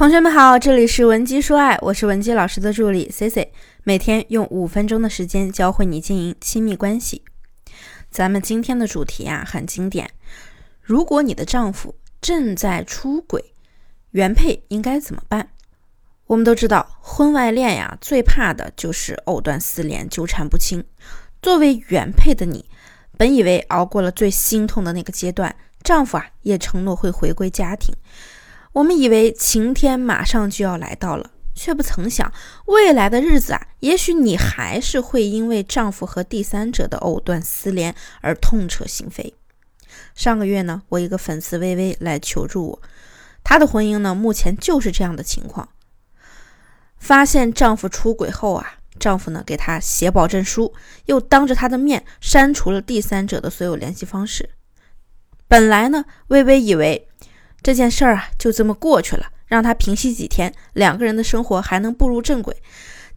同学们好，这里是文姬说爱，我是文姬老师的助理 C C，每天用五分钟的时间教会你经营亲密关系。咱们今天的主题啊很经典，如果你的丈夫正在出轨，原配应该怎么办？我们都知道，婚外恋呀最怕的就是藕断丝连、纠缠不清。作为原配的你，本以为熬过了最心痛的那个阶段，丈夫啊也承诺会回归家庭，我们以为晴天马上就要来到了，却不曾想未来的日子啊，也许你还是会因为丈夫和第三者的藕断丝连而痛彻心扉。上个月呢，我一个粉丝微微来求助我，她的婚姻呢目前就是这样的情况，发现丈夫出轨后啊。丈夫呢，给她写保证书，又当着她的面删除了第三者的所有联系方式。本来呢，微微以为这件事儿啊就这么过去了，让她平息几天，两个人的生活还能步入正轨。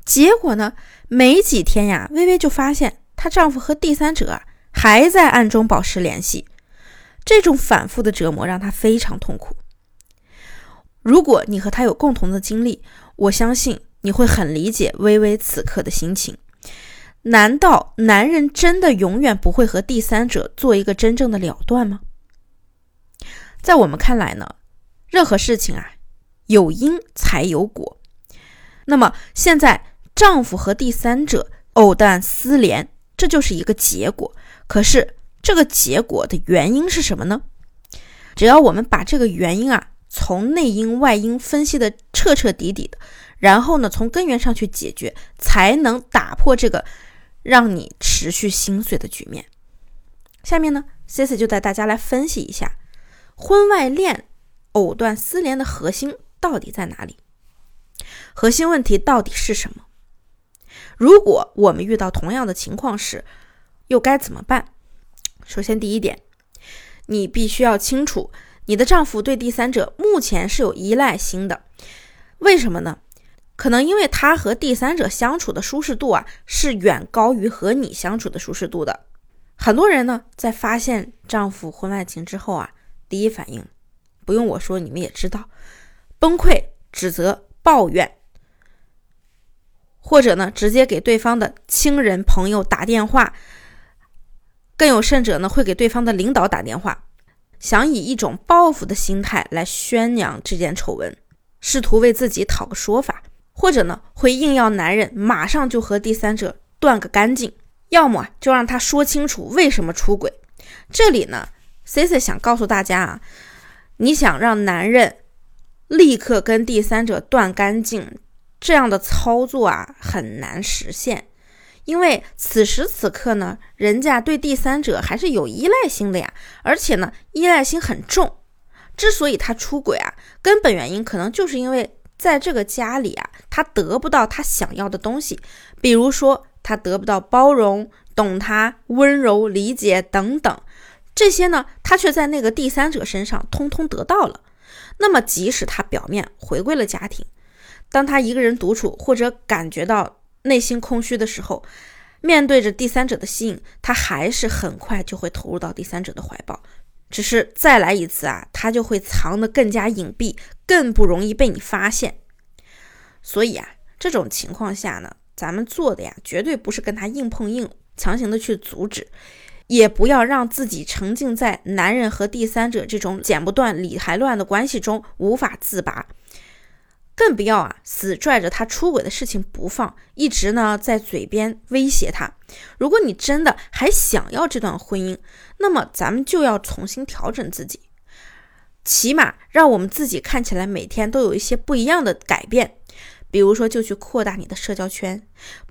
结果呢，没几天呀，微微就发现她丈夫和第三者啊还在暗中保持联系。这种反复的折磨让她非常痛苦。如果你和他有共同的经历，我相信。你会很理解微微此刻的心情。难道男人真的永远不会和第三者做一个真正的了断吗？在我们看来呢，任何事情啊，有因才有果。那么现在丈夫和第三者藕断丝连，这就是一个结果。可是这个结果的原因是什么呢？只要我们把这个原因啊，从内因外因分析的彻彻底底的。然后呢，从根源上去解决，才能打破这个让你持续心碎的局面。下面呢，C C 就带大家来分析一下婚外恋藕断丝连的核心到底在哪里？核心问题到底是什么？如果我们遇到同样的情况时，又该怎么办？首先，第一点，你必须要清楚，你的丈夫对第三者目前是有依赖心的。为什么呢？可能因为他和第三者相处的舒适度啊，是远高于和你相处的舒适度的。很多人呢，在发现丈夫婚外情之后啊，第一反应，不用我说，你们也知道，崩溃、指责、抱怨，或者呢，直接给对方的亲人朋友打电话，更有甚者呢，会给对方的领导打电话，想以一种报复的心态来宣扬这件丑闻，试图为自己讨个说法。或者呢，会硬要男人马上就和第三者断个干净，要么就让他说清楚为什么出轨。这里呢 Cici 想告诉大家啊，你想让男人立刻跟第三者断干净，这样的操作啊很难实现，因为此时此刻呢，人家对第三者还是有依赖心的呀，而且呢，依赖心很重。之所以他出轨啊，根本原因可能就是因为。在这个家里啊，他得不到他想要的东西，比如说他得不到包容、懂他、温柔、理解等等，这些呢，他却在那个第三者身上通通得到了。那么，即使他表面回归了家庭，当他一个人独处或者感觉到内心空虚的时候，面对着第三者的吸引，他还是很快就会投入到第三者的怀抱。只是再来一次啊，他就会藏得更加隐蔽，更不容易被你发现。所以啊，这种情况下呢，咱们做的呀，绝对不是跟他硬碰硬，强行的去阻止，也不要让自己沉浸在男人和第三者这种剪不断理还乱的关系中无法自拔。更不要啊，死拽着他出轨的事情不放，一直呢在嘴边威胁他。如果你真的还想要这段婚姻，那么咱们就要重新调整自己，起码让我们自己看起来每天都有一些不一样的改变。比如说，就去扩大你的社交圈，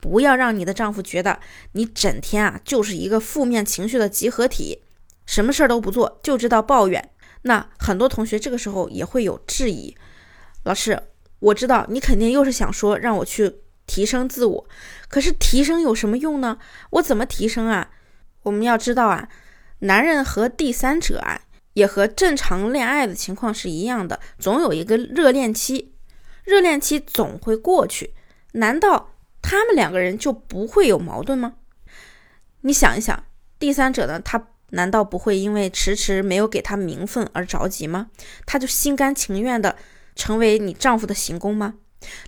不要让你的丈夫觉得你整天啊就是一个负面情绪的集合体，什么事儿都不做，就知道抱怨。那很多同学这个时候也会有质疑，老师。我知道你肯定又是想说让我去提升自我，可是提升有什么用呢？我怎么提升啊？我们要知道啊，男人和第三者啊，也和正常恋爱的情况是一样的，总有一个热恋期，热恋期总会过去。难道他们两个人就不会有矛盾吗？你想一想，第三者呢，他难道不会因为迟迟没有给他名分而着急吗？他就心甘情愿的。成为你丈夫的行宫吗？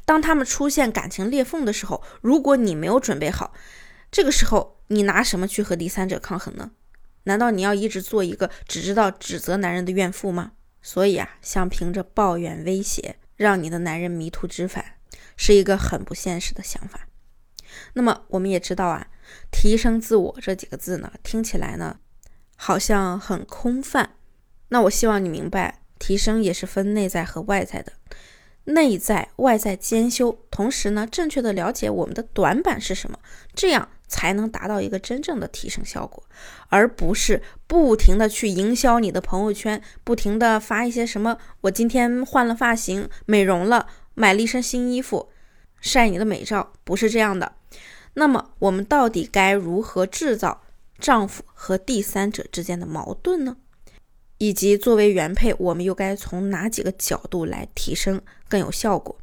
当他们出现感情裂缝的时候，如果你没有准备好，这个时候你拿什么去和第三者抗衡呢？难道你要一直做一个只知道指责男人的怨妇吗？所以啊，想凭着抱怨威胁让你的男人迷途知返，是一个很不现实的想法。那么我们也知道啊，提升自我这几个字呢，听起来呢好像很空泛。那我希望你明白，提升也是分内在和外在的。内在外在兼修，同时呢，正确的了解我们的短板是什么，这样才能达到一个真正的提升效果，而不是不停的去营销你的朋友圈，不停的发一些什么我今天换了发型、美容了、买了一身新衣服，晒你的美照，不是这样的。那么我们到底该如何制造丈夫和第三者之间的矛盾呢？以及作为原配，我们又该从哪几个角度来提升更有效果？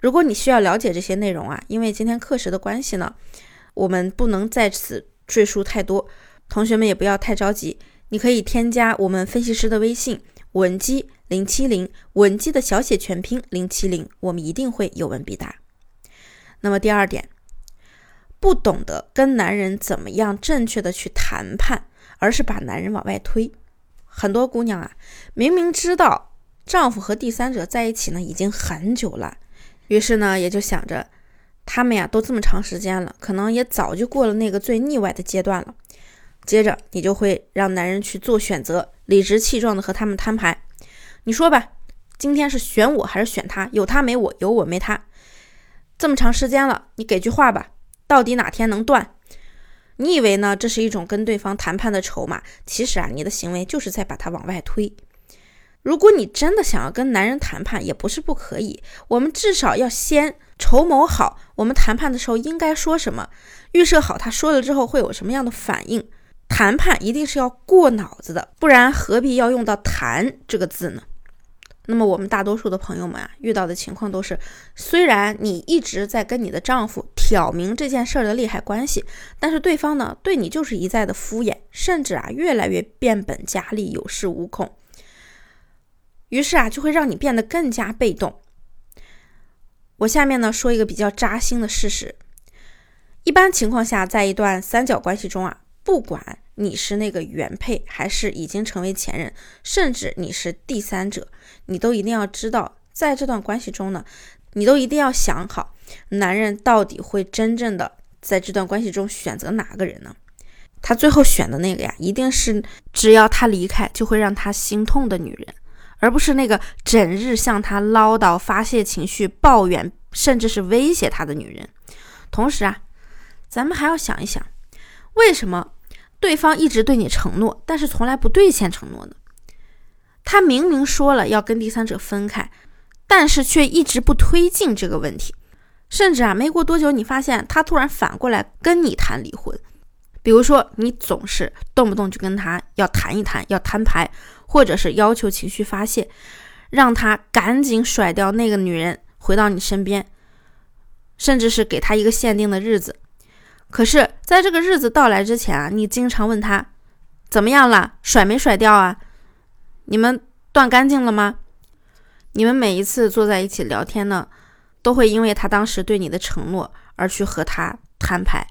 如果你需要了解这些内容啊，因为今天课时的关系呢，我们不能在此赘述太多。同学们也不要太着急，你可以添加我们分析师的微信文姬零七零，文姬的小写全拼零七零，我们一定会有问必答。那么第二点，不懂得跟男人怎么样正确的去谈判，而是把男人往外推。很多姑娘啊，明明知道丈夫和第三者在一起呢，已经很久了，于是呢，也就想着他们呀都这么长时间了，可能也早就过了那个最腻歪的阶段了。接着你就会让男人去做选择，理直气壮的和他们摊牌。你说吧，今天是选我还是选他？有他没我，有我没他。这么长时间了，你给句话吧，到底哪天能断？你以为呢？这是一种跟对方谈判的筹码，其实啊，你的行为就是在把他往外推。如果你真的想要跟男人谈判，也不是不可以。我们至少要先筹谋好，我们谈判的时候应该说什么，预设好他说了之后会有什么样的反应。谈判一定是要过脑子的，不然何必要用到“谈”这个字呢？那么我们大多数的朋友们啊，遇到的情况都是，虽然你一直在跟你的丈夫挑明这件事儿的利害关系，但是对方呢，对你就是一再的敷衍，甚至啊，越来越变本加厉，有恃无恐。于是啊，就会让你变得更加被动。我下面呢说一个比较扎心的事实：一般情况下，在一段三角关系中啊，不管你是那个原配，还是已经成为前任，甚至你是第三者。你都一定要知道，在这段关系中呢，你都一定要想好，男人到底会真正的在这段关系中选择哪个人呢？他最后选的那个呀，一定是只要他离开就会让他心痛的女人，而不是那个整日向他唠叨、发泄情绪、抱怨，甚至是威胁他的女人。同时啊，咱们还要想一想，为什么对方一直对你承诺，但是从来不兑现承诺呢？他明明说了要跟第三者分开，但是却一直不推进这个问题，甚至啊，没过多久，你发现他突然反过来跟你谈离婚。比如说，你总是动不动就跟他要谈一谈，要摊牌，或者是要求情绪发泄，让他赶紧甩掉那个女人，回到你身边，甚至是给他一个限定的日子。可是，在这个日子到来之前啊，你经常问他怎么样了，甩没甩掉啊？你们断干净了吗？你们每一次坐在一起聊天呢，都会因为他当时对你的承诺而去和他摊牌，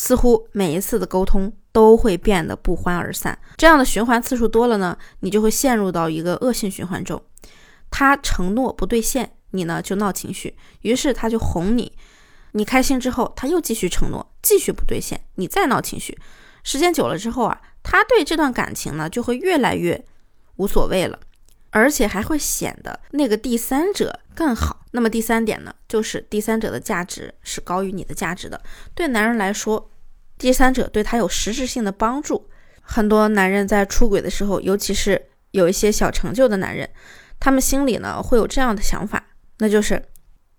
似乎每一次的沟通都会变得不欢而散。这样的循环次数多了呢，你就会陷入到一个恶性循环中。他承诺不兑现，你呢就闹情绪，于是他就哄你，你开心之后，他又继续承诺，继续不兑现，你再闹情绪。时间久了之后啊，他对这段感情呢就会越来越。无所谓了，而且还会显得那个第三者更好。那么第三点呢，就是第三者的价值是高于你的价值的。对男人来说，第三者对他有实质性的帮助。很多男人在出轨的时候，尤其是有一些小成就的男人，他们心里呢会有这样的想法，那就是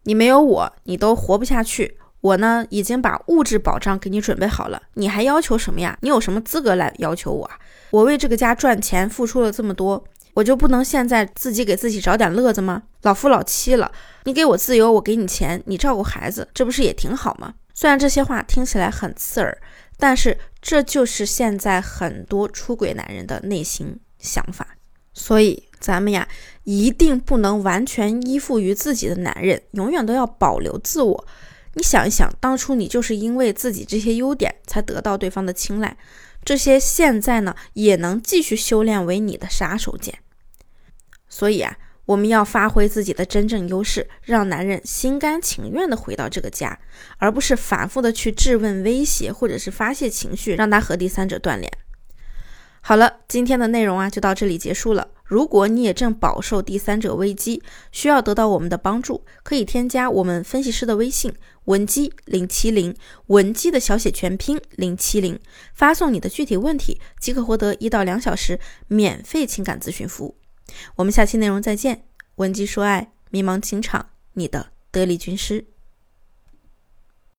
你没有我，你都活不下去。我呢已经把物质保障给你准备好了，你还要求什么呀？你有什么资格来要求我啊？我为这个家赚钱付出了这么多，我就不能现在自己给自己找点乐子吗？老夫老妻了，你给我自由，我给你钱，你照顾孩子，这不是也挺好吗？虽然这些话听起来很刺耳，但是这就是现在很多出轨男人的内心想法。所以咱们呀，一定不能完全依附于自己的男人，永远都要保留自我。你想一想，当初你就是因为自己这些优点才得到对方的青睐，这些现在呢也能继续修炼为你的杀手锏。所以啊，我们要发挥自己的真正优势，让男人心甘情愿的回到这个家，而不是反复的去质问、威胁或者是发泄情绪，让他和第三者断联。好了，今天的内容啊就到这里结束了。如果你也正饱受第三者危机，需要得到我们的帮助，可以添加我们分析师的微信文姬零七零，文姬的小写全拼零七零，发送你的具体问题，即可获得一到两小时免费情感咨询服务。我们下期内容再见，文姬说爱，迷茫情场，你的得力军师。